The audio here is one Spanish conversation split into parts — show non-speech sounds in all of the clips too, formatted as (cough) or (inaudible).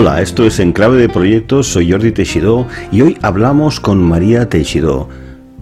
Hola, esto es Enclave de Proyectos, soy Jordi Teixidó y hoy hablamos con María Teixidó.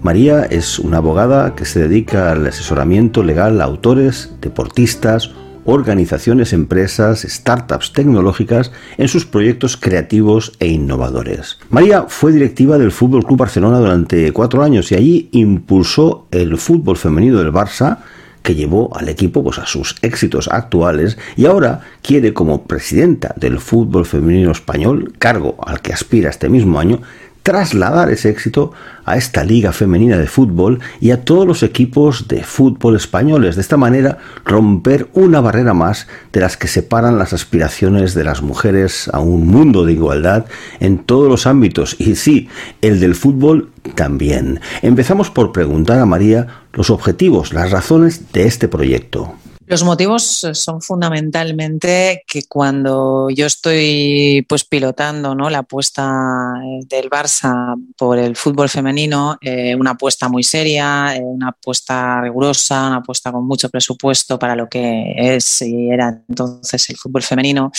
María es una abogada que se dedica al asesoramiento legal a autores, deportistas, organizaciones, empresas, startups tecnológicas en sus proyectos creativos e innovadores. María fue directiva del Fútbol Club Barcelona durante cuatro años y allí impulsó el fútbol femenino del Barça que llevó al equipo pues, a sus éxitos actuales y ahora quiere como presidenta del fútbol femenino español, cargo al que aspira este mismo año, trasladar ese éxito a esta liga femenina de fútbol y a todos los equipos de fútbol españoles. De esta manera, romper una barrera más de las que separan las aspiraciones de las mujeres a un mundo de igualdad en todos los ámbitos. Y sí, el del fútbol también. Empezamos por preguntar a María los objetivos, las razones de este proyecto. Los motivos eh, son fundamentalmente que cuando yo estoy pues pilotando ¿no? la apuesta eh, del Barça por el fútbol femenino, eh, una apuesta muy seria, una apuesta rigurosa, una apuesta con mucho presupuesto para lo que es y era entonces el fútbol femenino,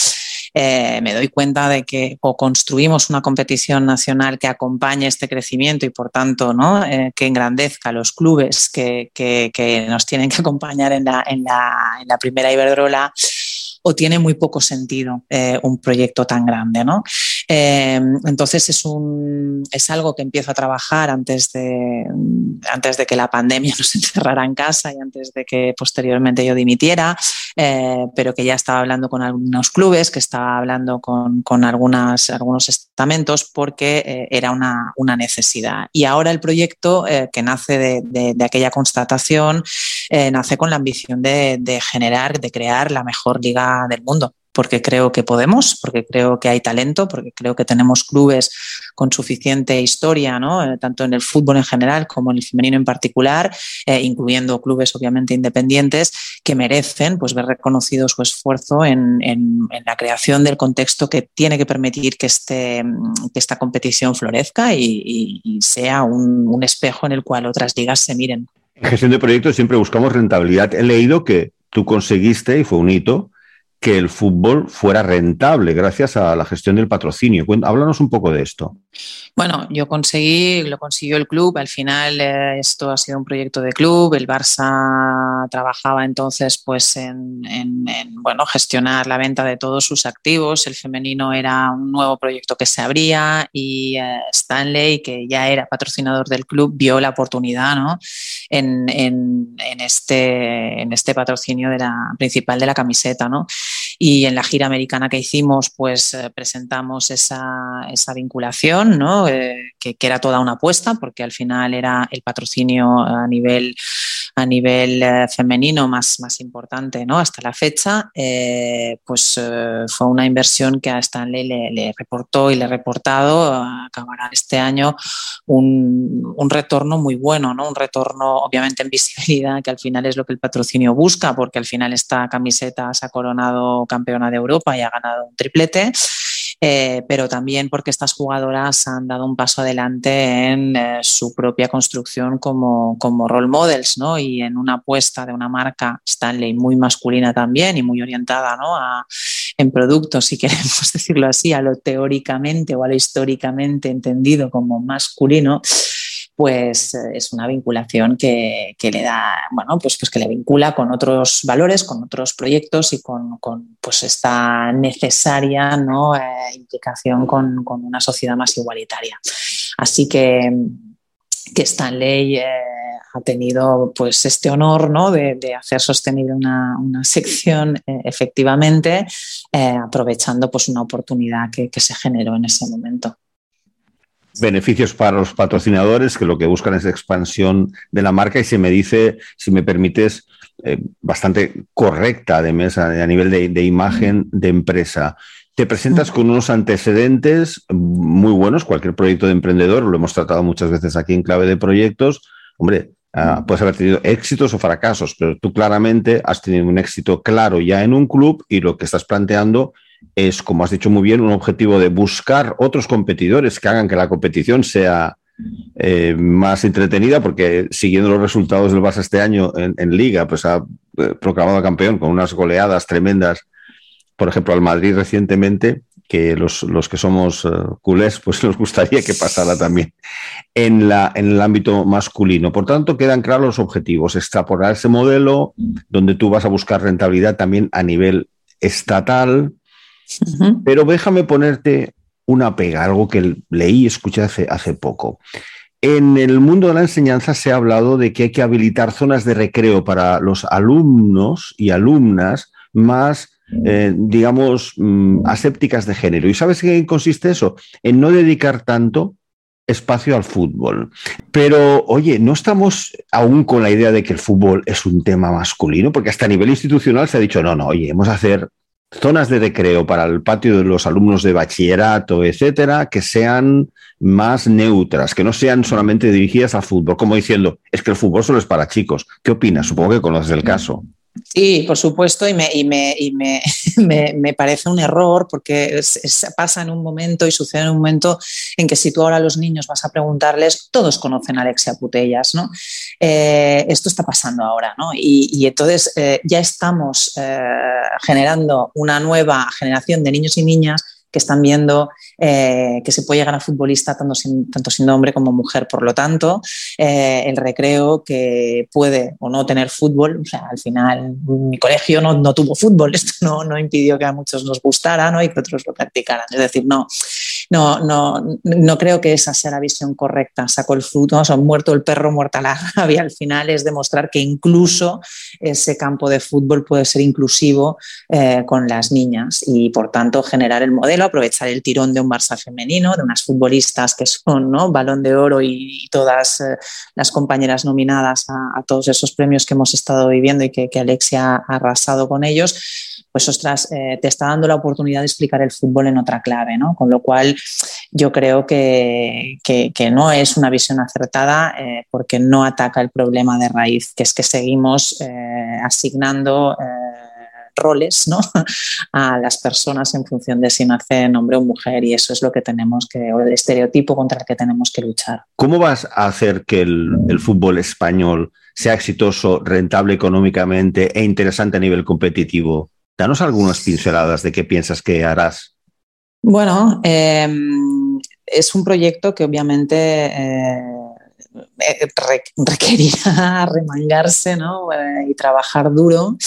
eh, me doy cuenta de que o construimos una competición nacional que acompañe este crecimiento y por tanto ¿no? Eh, que engrandezca los clubes que, que, nos tienen que acompañar en la, en la, en la primera Iberdrola o tiene muy poco sentido eh, un proyecto tan grande. ¿no? Entonces es, un, es algo que empiezo a trabajar antes de, antes de que la pandemia (laughs) nos encerrara en casa y antes de que posteriormente yo dimitiera. Eh, pero que ya estaba hablando con algunos clubes, que estaba hablando con, algunas, algunos estamentos porque eh, era una, necesidad. Y ahora el proyecto eh, que nace de, aquella constatación nace con la ambición de generar, de crear la mejor liga del mundo porque creo que podemos, porque creo que hay talento, porque creo que tenemos clubes con suficiente historia. Eh, tanto en el fútbol en general como en el femenino en particular, eh, incluyendo clubes obviamente independientes, que merecen pues, ver reconocido su esfuerzo en, la creación del contexto que tiene que permitir que, este, que esta competición florezca y sea un, un espejo en el cual otras ligas se miren. En gestión de proyectos siempre buscamos rentabilidad. He leído que tú conseguiste, y fue un hito, que el fútbol fuera rentable gracias a la gestión del patrocinio. Háblanos un poco de esto. Bueno, yo conseguí, lo consiguió el club. Al final eh, esto ha sido un proyecto de club. El Barça trabajaba entonces pues en, en, en, bueno, gestionar la venta de todos sus activos. El femenino era un nuevo proyecto que se abría y eh, Stanley, que ya era patrocinador del club, vio la oportunidad ¿no? en, en, este, en este patrocinio de la, principal de la camiseta. ¿no? Y en la gira americana que hicimos, pues eh, presentamos esa, esa vinculación, ¿no? Eh, que, que, era toda una apuesta, porque al final era el patrocinio a nivel a nivel eh, femenino más, más importante ¿no? hasta la fecha, pues fue una inversión que a Stanley le, reportó y le he reportado, acabará este año, un, un, retorno muy bueno, ¿no? un retorno obviamente en (laughs) visibilidad, que al final es lo que el patrocinio busca, porque al final esta camiseta se ha coronado campeona de Europa y ha ganado un triplete eh, pero también porque estas jugadoras han dado un paso adelante en eh, su propia construcción como, como role models, ¿no? Y en una apuesta de una marca Stanley muy masculina también y muy orientada, ¿no? A, en productos, si (laughs) queremos decirlo así, a lo teóricamente o a lo históricamente entendido como masculino, pues eh, es una vinculación que, le da, bueno, pues, pues que le vincula con otros valores, con otros proyectos y con, pues esta necesaria eh, implicación con, una sociedad más igualitaria. Así que, que Stanley eh, ha tenido pues este honor ¿no? de, hacer sostenible una, sección eh, efectivamente, aprovechando pues una oportunidad que se generó en ese momento beneficios para los patrocinadores que lo que buscan es expansión de la marca y se me dice, si me permites, eh, bastante correcta de mesa a nivel de, imagen de empresa. Te presentas con unos antecedentes muy buenos, cualquier proyecto de emprendedor, lo hemos tratado muchas veces aquí en clave de proyectos. Hombre, ah, puedes haber tenido éxitos o fracasos, pero tú claramente has tenido un éxito claro ya en un club y lo que estás planteando es, como has dicho muy bien, un objetivo de buscar otros competidores que hagan que la competición sea eh, más entretenida, porque siguiendo los resultados del Barça este año en, Liga, pues ha eh, proclamado campeón con unas goleadas tremendas, por ejemplo, al Madrid recientemente, que los, que somos uh, culés, pues (laughs) nos gustaría que pasara también en, la, en el ámbito masculino. Por tanto, quedan claros los objetivos, extrapolar ese modelo donde tú vas a buscar rentabilidad también a nivel estatal, pero déjame ponerte una pega, algo que leí y escuché hace, poco. En el mundo de la enseñanza se ha hablado de que hay que habilitar zonas de recreo para los alumnos y alumnas más, eh, digamos, mm, asépticas de género. ¿Y sabes qué consiste eso? En no dedicar tanto espacio al fútbol. Pero, oye, no estamos aún con la idea de que el fútbol es un tema masculino, porque hasta a nivel institucional se ha dicho, no, no, oye, hemos a hacer zonas de recreo para el patio de los alumnos de bachillerato, etcétera, que sean más neutras, que no sean solamente dirigidas al fútbol, como diciendo, es que el fútbol solo es para chicos. ¿Qué opinas? Supongo que conoces el caso. Sí, por supuesto, y me, y me, y me, (laughs) me, parece un error porque pasa en un momento y sucede en un momento en que si tú ahora a los niños vas a preguntarles, todos conocen a Alexia Putellas, ¿no? Eh, esto está pasando ahora, ¿no? Y, entonces eh, ya estamos eh, generando una nueva generación de niños y niñas que están viendo eh, que se puede llegar a futbolista tanto, tanto siendo hombre como mujer. Por lo tanto, eh, el recreo que puede o no tener fútbol, o sea, al final mi colegio no, no tuvo fútbol, (laughs) esto no, no, impidió que a muchos nos gustara ¿no? y que otros lo practicaran. Es decir, no, no, no, no creo que esa sea la visión correcta. Sacó el fruto, o sea, muerto el perro, muerta la rabia. Al final es demostrar que incluso ese campo de fútbol puede ser inclusivo eh, con las niñas y, por tanto, generar el modelo, aprovechar el tirón de un Barça femenino, de unas futbolistas que son ¿no? balón de oro y, todas eh, las compañeras nominadas a, todos esos premios que hemos estado viviendo y que, que Alexia ha arrasado con ellos pues ostras, eh, te está dando la oportunidad de explicar el fútbol en otra clave, ¿no? Con lo cual yo creo que, no es una visión acertada eh, porque no ataca el problema de raíz, que es que seguimos eh, asignando roles ¿no? (laughs) a las personas en función de si nacen hombre o mujer y eso es lo que tenemos que, o el estereotipo contra el que tenemos que luchar. ¿Cómo vas a hacer que el fútbol español sea exitoso, rentable económicamente e interesante a nivel competitivo? Danos algunas pinceladas de qué piensas que harás. Bueno, em, es un proyecto que obviamente eh, eh, requerirá (laughs) remangarse eh, y trabajar duro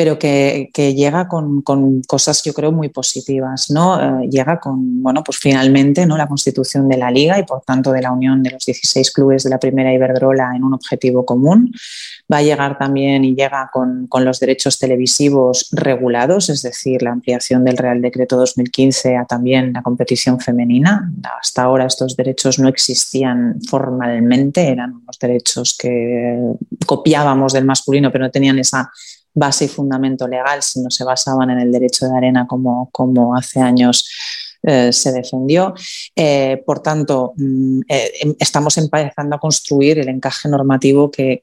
pero que, llega con, cosas, yo creo, muy positivas, ¿no? Eh, llega con, bueno, pues finalmente, ¿no? La constitución de la Liga y, por tanto, de la unión de los 16 clubes de la primera Iberdrola en un objetivo común. Va a llegar también y llega con, los derechos televisivos regulados, es decir, la ampliación del Real Decreto 2015 a también la competición femenina. Hasta ahora estos derechos no existían formalmente, eran unos derechos que copiábamos del masculino, pero no tenían esa base y fundamento legal, si no se basaban en el derecho de arena como, como hace años eh, se defendió. Eh, por tanto, mm, eh, em, estamos empezando a construir el encaje normativo que,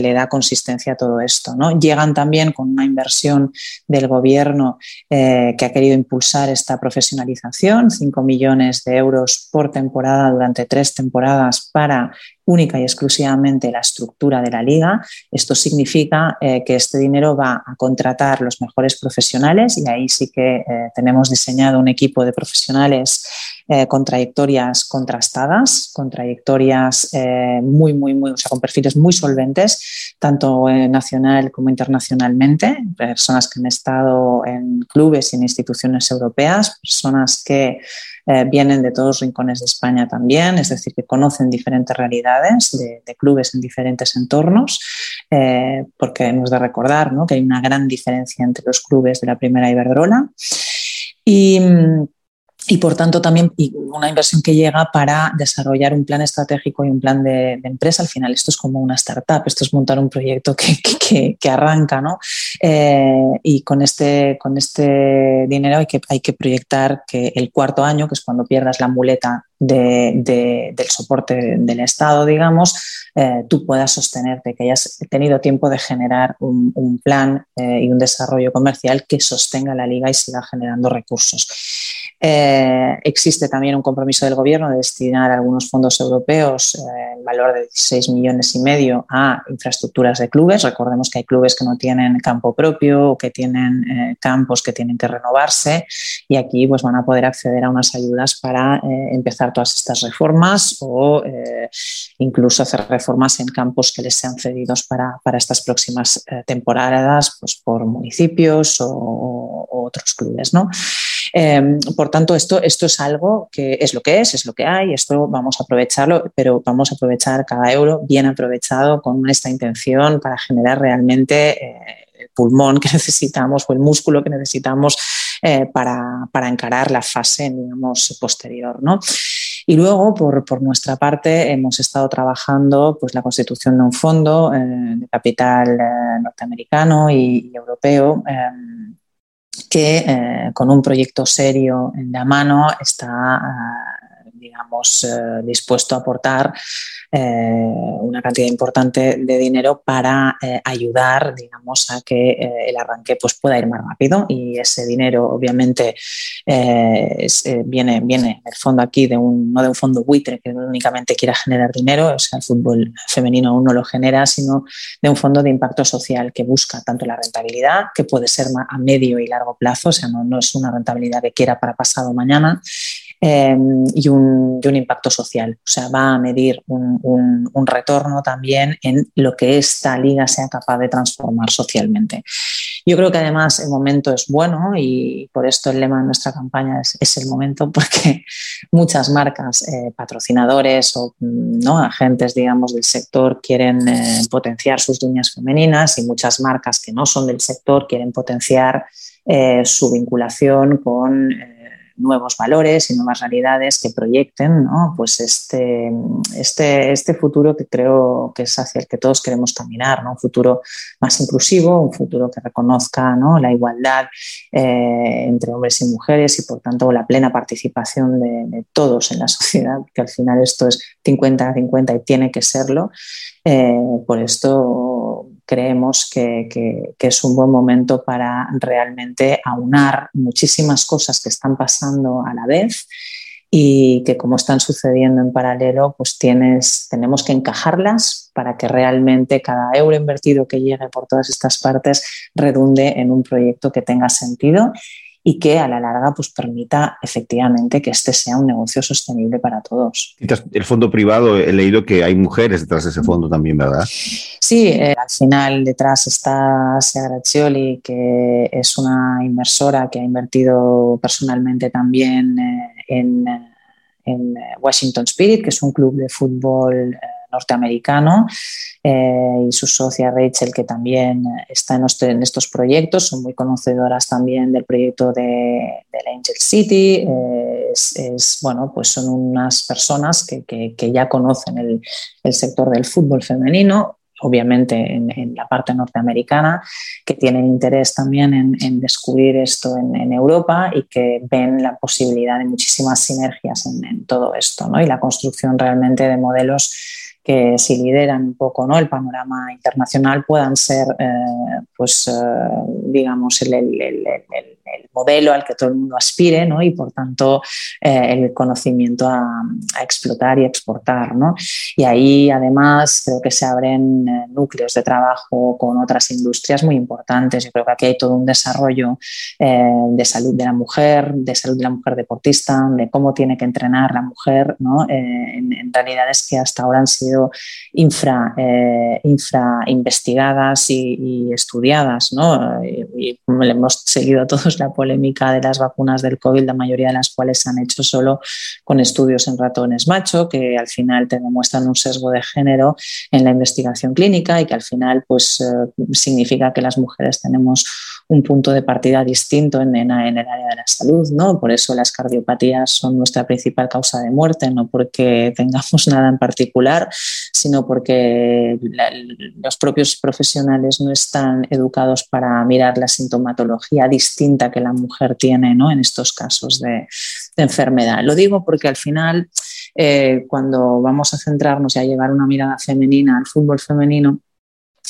le da consistencia a todo esto. ¿no? Llegan también con una inversión del gobierno que ha querido impulsar esta profesionalización, 5 millones de euros por temporada durante tres temporadas para única y exclusivamente la estructura de la liga. Esto significa eh, que este dinero va a contratar los mejores profesionales y ahí sí que eh, tenemos diseñado un equipo de profesionales eh, con trayectorias contrastadas, con trayectorias muy, muy, muy, o sea, con perfiles muy solventes, tanto nacional como internacionalmente, personas que han estado en clubes y en instituciones europeas, personas que eh, vienen de todos los rincones de España también, es decir, que conocen diferentes realidades de, clubes en diferentes entornos, eh, porque hemos de recordar que hay una gran diferencia entre los clubes de la primera Iberdrola. Y, y por tanto también una inversión que llega para desarrollar un plan estratégico y un plan de, empresa. Al final esto es como una startup, esto es montar un proyecto que, que, arranca, ¿no? Eh, y con este, con este dinero hay que, hay que proyectar que el cuarto año, que es cuando pierdas la muleta de, del soporte del Estado, digamos, eh, tú puedas sostenerte, que hayas tenido tiempo de generar un, plan eh, y un desarrollo comercial que sostenga la liga y siga generando recursos. Eh, existe también un compromiso del Gobierno de destinar algunos fondos europeos en valor de 16 millones y medio a infraestructuras de clubes. Recordemos que hay clubes que no tienen campo propio o que tienen campos que tienen que renovarse y aquí pues, van a poder acceder a unas ayudas para empezar todas estas reformas o eh, incluso hacer reformas en campos que les sean cedidos para, estas próximas eh, temporadas pues, por municipios o, otros clubes. ¿no? Em, por tanto, esto, esto es algo que es lo que es, es lo que hay, esto vamos a aprovecharlo, pero vamos a aprovechar cada euro bien aprovechado con esta intención para generar realmente eh, el pulmón que (laughs) necesitamos o el músculo que necesitamos para, para, encarar la fase digamos, posterior. ¿no? Y luego, por, nuestra parte, hemos estado trabajando pues, la constitución de un fondo eh, de capital eh, norteamericano y, europeo eh, que con un proyecto serio en la mano está, digamos, dispuesto a aportar eh, una cantidad importante de dinero para eh, ayudar, digamos, a que eh, el arranque pues, pueda ir más rápido. Y ese dinero, obviamente, viene, viene el fondo aquí de un, no de un fondo buitre que únicamente quiera generar dinero, o sea, el fútbol femenino aún no lo genera, sino de un fondo de impacto social que busca tanto la rentabilidad, que puede ser a medio y largo plazo, o sea, no, no es una rentabilidad que quiera para pasado mañana, Em, y, un, impacto social. O sea, va a medir un, retorno también en lo que esta liga sea capaz de transformar socialmente. Yo creo que además el momento es bueno y por esto el lema de nuestra campaña es, el momento (laughs) porque muchas marcas, eh, patrocinadores o ¿no? agentes, digamos, del sector quieren eh, potenciar sus líneas femeninas y muchas marcas que no son del sector quieren potenciar eh, su vinculación con nuevos valores y nuevas realidades que proyecten pues este, este, este futuro que creo que es hacia el que todos queremos caminar, ¿no? un futuro más inclusivo, un futuro que reconozca la igualdad eh, entre hombres y mujeres y por tanto la plena participación de, todos en la sociedad, que al final esto es 50-50 y tiene que serlo. Eh, por esto creemos que, es un buen momento para realmente aunar muchísimas cosas que están pasando a la vez y que como están sucediendo en paralelo, pues tienes, tenemos que encajarlas para que realmente cada euro invertido que llegue por todas estas partes redunde en un proyecto que tenga sentido y que a la larga pues, permita efectivamente que este sea un negocio sostenible para todos. El fondo privado, he leído que hay mujeres detrás de ese fondo también, ¿verdad? Sí, eh, al final detrás está Segraccioli, que es una inversora que ha invertido personalmente también eh, en, en, Washington Spirit, que es un club de fútbol eh, norteamericano eh, y su socia Rachel, que también está en, estos proyectos, son muy conocedoras también del proyecto de, del Angel City. Eh, es, bueno, pues son unas personas que, que, ya conocen el, el sector del fútbol femenino, obviamente en, la parte norteamericana, que tienen interés también en, descubrir esto en, Europa y que ven la posibilidad de muchísimas sinergias en, todo esto ¿no? y la construcción realmente de modelos que si lideran un poco ¿no? el panorama internacional puedan ser, eh, pues, eh, digamos, el, modelo al que todo el mundo aspire ¿no? y, por tanto, eh, el conocimiento a, explotar y exportar. ¿no? Y ahí, además, creo que se abren núcleos de trabajo con otras industrias muy importantes. Yo creo que aquí hay todo un desarrollo de salud de la mujer, de salud de la mujer deportista, de cómo tiene que entrenar la mujer ¿no? en, en realidades que hasta ahora han sido infra, eh, infra investigadas y, estudiadas. ¿no? Y, hemos seguido (laughs) todos la polémica de las vacunas del COVID, la mayoría de las cuales se han hecho solo con estudios en ratones macho, que al final te demuestran un sesgo de género en la investigación clínica y que al final pues, eh, significa que las mujeres tenemos un punto de partida distinto en, en, el área de la salud, ¿no? Por eso las cardiopatías son nuestra principal causa de muerte, no porque tengamos (laughs) nada en particular, sino porque los propios profesionales no están educados para mirar la sintomatología distinta que la mujer tiene, ¿no? En estos casos de, enfermedad. Lo digo porque al final, eh, cuando vamos a centrarnos y a llevar una mirada femenina al fútbol femenino,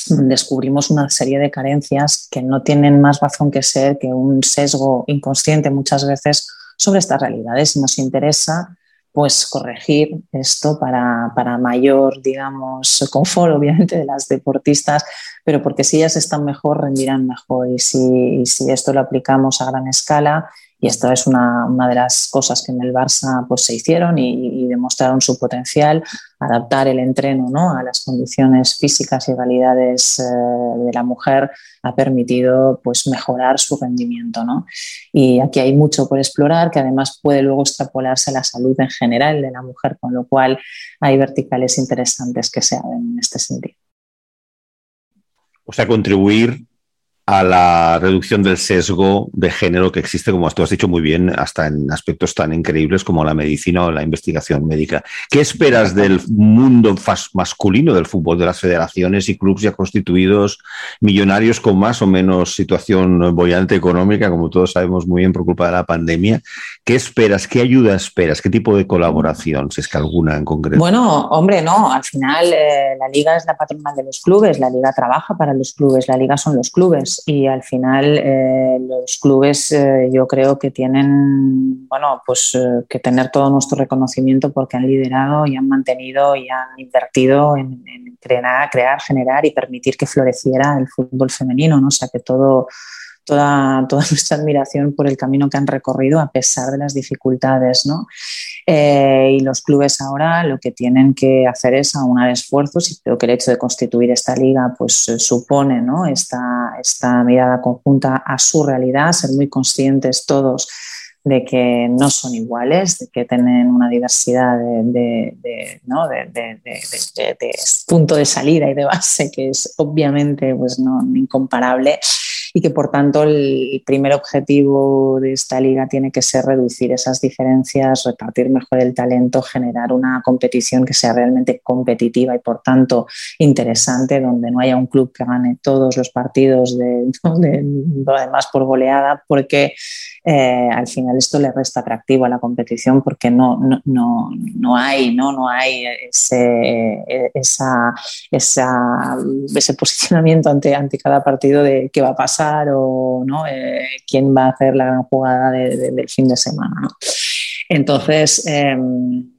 descubrimos una serie de carencias que no tienen más razón que ser que un sesgo inconsciente muchas veces sobre estas realidades y nos interesa pues corregir esto para, mayor, digamos, confort, obviamente, de las deportistas, pero porque si ellas están mejor, rendirán mejor. Y si, y si esto lo aplicamos a gran escala y esto es una, de las cosas que en el Barça pues, se hicieron y, demostraron su potencial, adaptar el entreno ¿no? a las condiciones físicas y realidades eh, de la mujer ha permitido pues, mejorar su rendimiento. ¿no? Y aquí hay mucho por explorar que además puede luego extrapolarse a la salud en general de la mujer, con lo cual hay verticales interesantes que se abren en este sentido. O sea, contribuir a la reducción del sesgo de género que existe, como tú has dicho muy bien, hasta en aspectos tan increíbles como la medicina o la investigación médica. ¿Qué esperas del mundo masculino del fútbol, de las federaciones y clubes ya constituidos, millonarios con más o menos situación bollante económica, como todos sabemos muy bien por culpa de la pandemia? ¿Qué esperas? ¿Qué ayuda esperas? ¿Qué tipo de colaboración, si es que alguna en concreto? Bueno, hombre, no. Al final eh, la liga es la patronal de los clubes, la liga trabaja para los clubes, la liga son los clubes y al final eh, los clubes eh, yo creo que tienen bueno pues eh, que tener todo nuestro reconocimiento porque han liderado y han mantenido y han invertido en, crear, crear, generar y permitir que floreciera el fútbol femenino, ¿no? O sea que todo toda, toda (laughs) nuestra admiración por el camino que han recorrido a pesar de las dificultades. ¿no? Eh, y los clubes ahora lo que tienen que hacer es aunar esfuerzos y creo que el hecho de constituir esta liga pues eh, supone ¿no? esta, esta mirada conjunta a su realidad, ser muy conscientes todos de que no son iguales, de que tienen una diversidad de, de, ¿no? de, punto de salida y de base que es obviamente pues, no, incomparable y que por tanto el primer objetivo de esta liga tiene que ser reducir esas diferencias, repartir mejor el talento, generar una competición que sea realmente competitiva y por tanto interesante, donde no haya un club que gane todos los partidos de, (laughs) además por goleada, porque eh, al final esto le resta atractivo a la competición porque no, no, no, no hay, ¿no? No hay ese, esa, esa, ese posicionamiento ante, ante cada partido de qué va a pasar o ¿no? Eh, quién va a hacer la gran jugada del fin de semana. Entonces, em,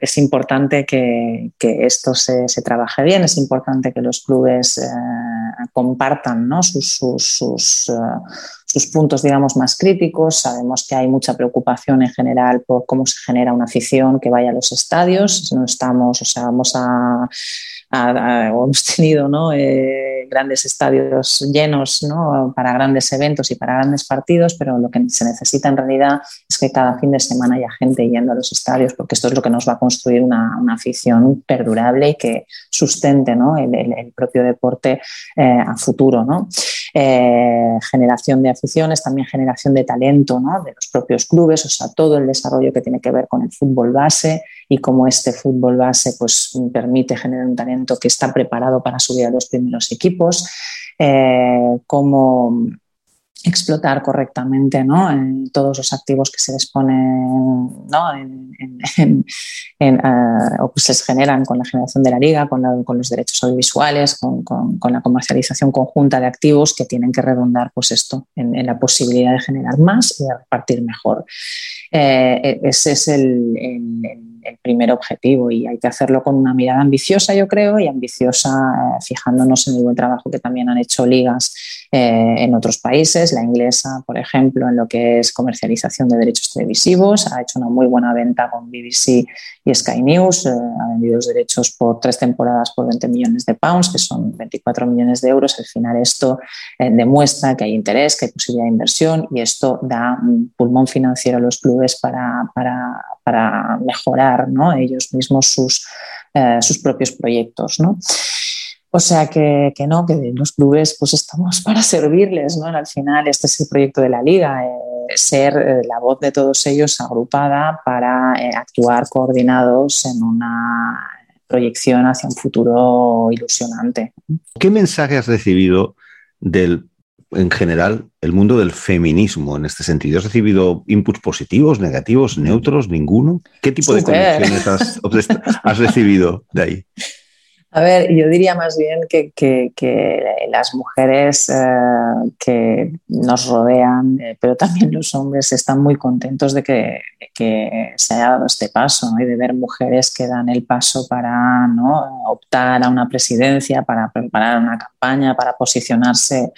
es importante que, esto se, trabaje bien, es importante que los clubes eh, compartan sus, sus, sus puntos, digamos, más críticos. Sabemos que hay mucha preocupación en general por cómo se genera una afición que vaya a los estadios. No estamos, o sea, vamos a, hemos tenido ¿no? Eh, grandes estadios llenos ¿no? para grandes eventos y para grandes partidos, pero lo que se necesita en realidad es que cada fin de semana haya gente yendo a los estadios, porque esto es lo que nos va a construir una, una afición perdurable y que sustente ¿no? el, el, propio deporte eh, a futuro. ¿no? Eh, generación de aficiones, también generación de talento de los propios clubes, o sea, todo el desarrollo que tiene que ver con el fútbol base y cómo este fútbol base pues, permite generar un talento que está preparado para subir a los primeros equipos, eh, cómo explotar correctamente ¿no? todos los activos que se disponen ¿no? eh, o que se generan con la generación de la liga, con, los derechos audiovisuales, con, la comercialización conjunta de activos que tienen que redundar pues esto en, la posibilidad de generar más y de repartir mejor. Eh, e, ese es el, primer objetivo y hay que hacerlo con una mirada ambiciosa, yo creo, y ambiciosa eh, fijándonos en el buen trabajo que también han hecho ligas en otros países. La inglesa, por ejemplo, en lo que es comercialización de derechos televisivos, ha hecho una muy buena venta con BBC y Sky News eh, ha vendido los derechos por tres temporadas por 20 millones de pounds, que son 24 millones de euros. Al final esto eh, demuestra que hay interés, que hay posibilidad de inversión y esto da un pulmón financiero a los clubes para, para, para mejorar ¿no? ellos mismos sus, eh, sus propios proyectos. ¿no? O sea que, que, no, que los clubes pues estamos (laughs) para servirles, ¿no? Al final este es el proyecto de la liga, eh, ser eh, la voz de todos ellos agrupada para actuar coordinados en una proyección hacia un futuro ilusionante. ¿Qué mensaje has recibido del, en general, el mundo del feminismo en este sentido? ¿Has recibido inputs positivos, negativos, neutros, ninguno? ¿Qué tipo de conexiones has, has recibido de ahí? A ver, yo diría más bien que, las mujeres eh, que nos rodean, eh, pero también los hombres, están muy contentos de que, se haya dado este paso y de ver mujeres que dan el paso para ¿no? optar a una presidencia, para preparar una campaña, para posicionarse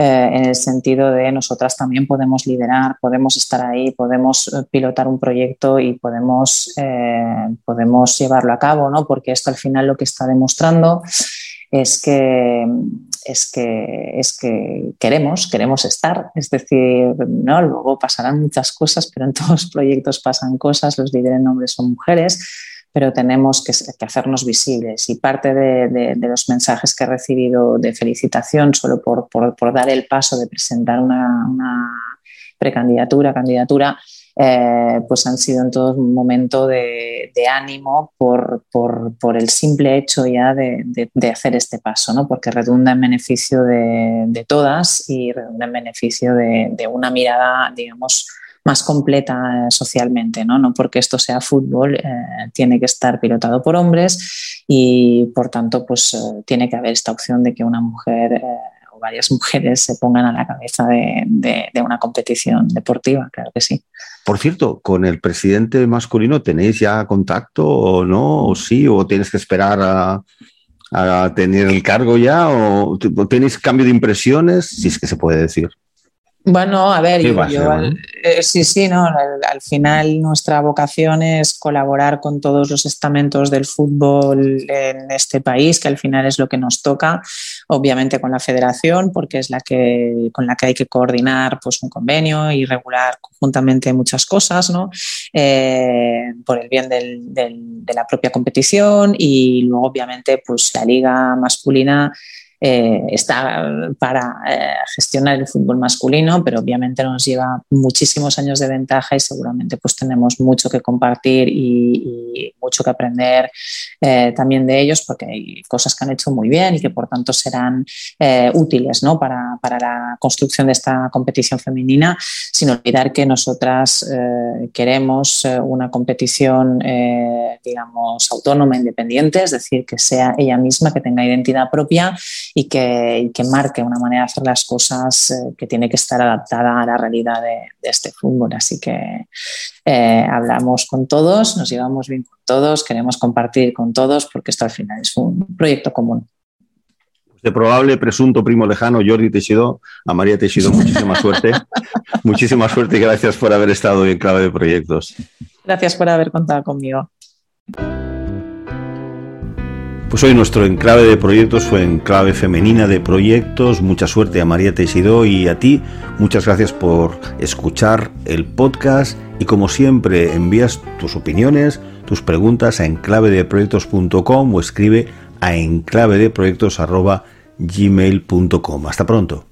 eh, en el sentido de nosotras también podemos liderar, podemos estar ahí, podemos eh, pilotar un proyecto y podemos, eh, podemos llevarlo a cabo, ¿no? porque esto al final lo que está demostrando es que, es que, es que queremos, queremos estar. Es decir, ¿no? luego pasarán muchas cosas, pero en todos los proyectos pasan cosas, los líderes hombres son mujeres pero tenemos que, hacernos visibles. Y parte de, los mensajes que he recibido de felicitación solo por, dar el paso de presentar una, precandidatura, candidatura, eh, pues han sido en todo momento de, ánimo por, el simple hecho ya de, hacer este paso, ¿no? porque redunda en beneficio de, todas y redunda en beneficio de, una mirada, digamos, más completa eh, socialmente, ¿no? No porque esto sea fútbol, eh, tiene que estar pilotado por hombres y por tanto, pues eh, tiene que haber esta opción de que una mujer o varias (laughs) mujeres se pongan a la cabeza de, una competición deportiva, claro que sí. Por cierto, ¿con el presidente masculino tenéis ya contacto o no? ¿O sí? ¿O tienes que esperar a, a tener el cargo ya? ¿O tenéis cambio de impresiones? Si es que se puede decir. Bueno, a ver, yo, eh, sí, sí, no. Al, final nuestra vocación es colaborar con todos los estamentos del fútbol en este país, que al final es lo que nos toca, obviamente con la Federación, porque es la que con la que hay que coordinar pues un convenio y regular conjuntamente muchas cosas, ¿no? Eh, por el bien de la propia competición y luego obviamente pues la liga masculina eh, está para eh, gestionar el fútbol masculino, pero obviamente nos lleva muchísimos años de ventaja y seguramente pues tenemos mucho que compartir y, mucho que aprender eh, también de ellos porque hay cosas que han hecho muy bien y que por tanto serán útiles ¿no? para, para, la construcción de esta competición femenina, sin olvidar que nosotras queremos una competición digamos autónoma, independiente, es decir, que sea ella misma, que tenga identidad propia y que, marque una manera de hacer las cosas eh, que tiene que estar adaptada a la realidad de, este fútbol. Así que eh, hablamos con todos, nos llevamos bien con todos, queremos compartir con todos porque esto al final es un proyecto común. De probable presunto primo lejano, Jordi Teixidó, a María Teixidó, muchísima (laughs) suerte. muchísima suerte y gracias por haber estado en clave de proyectos. Gracias por haber contado conmigo. Pues hoy nuestro enclave de proyectos fue enclave femenina de proyectos. Mucha suerte a María Teisidó y a ti. Muchas gracias por escuchar el podcast y como siempre envías tus opiniones, tus preguntas a enclavedeproyectos.com o escribe a enclavedeproyectos.gmail.com. Hasta pronto.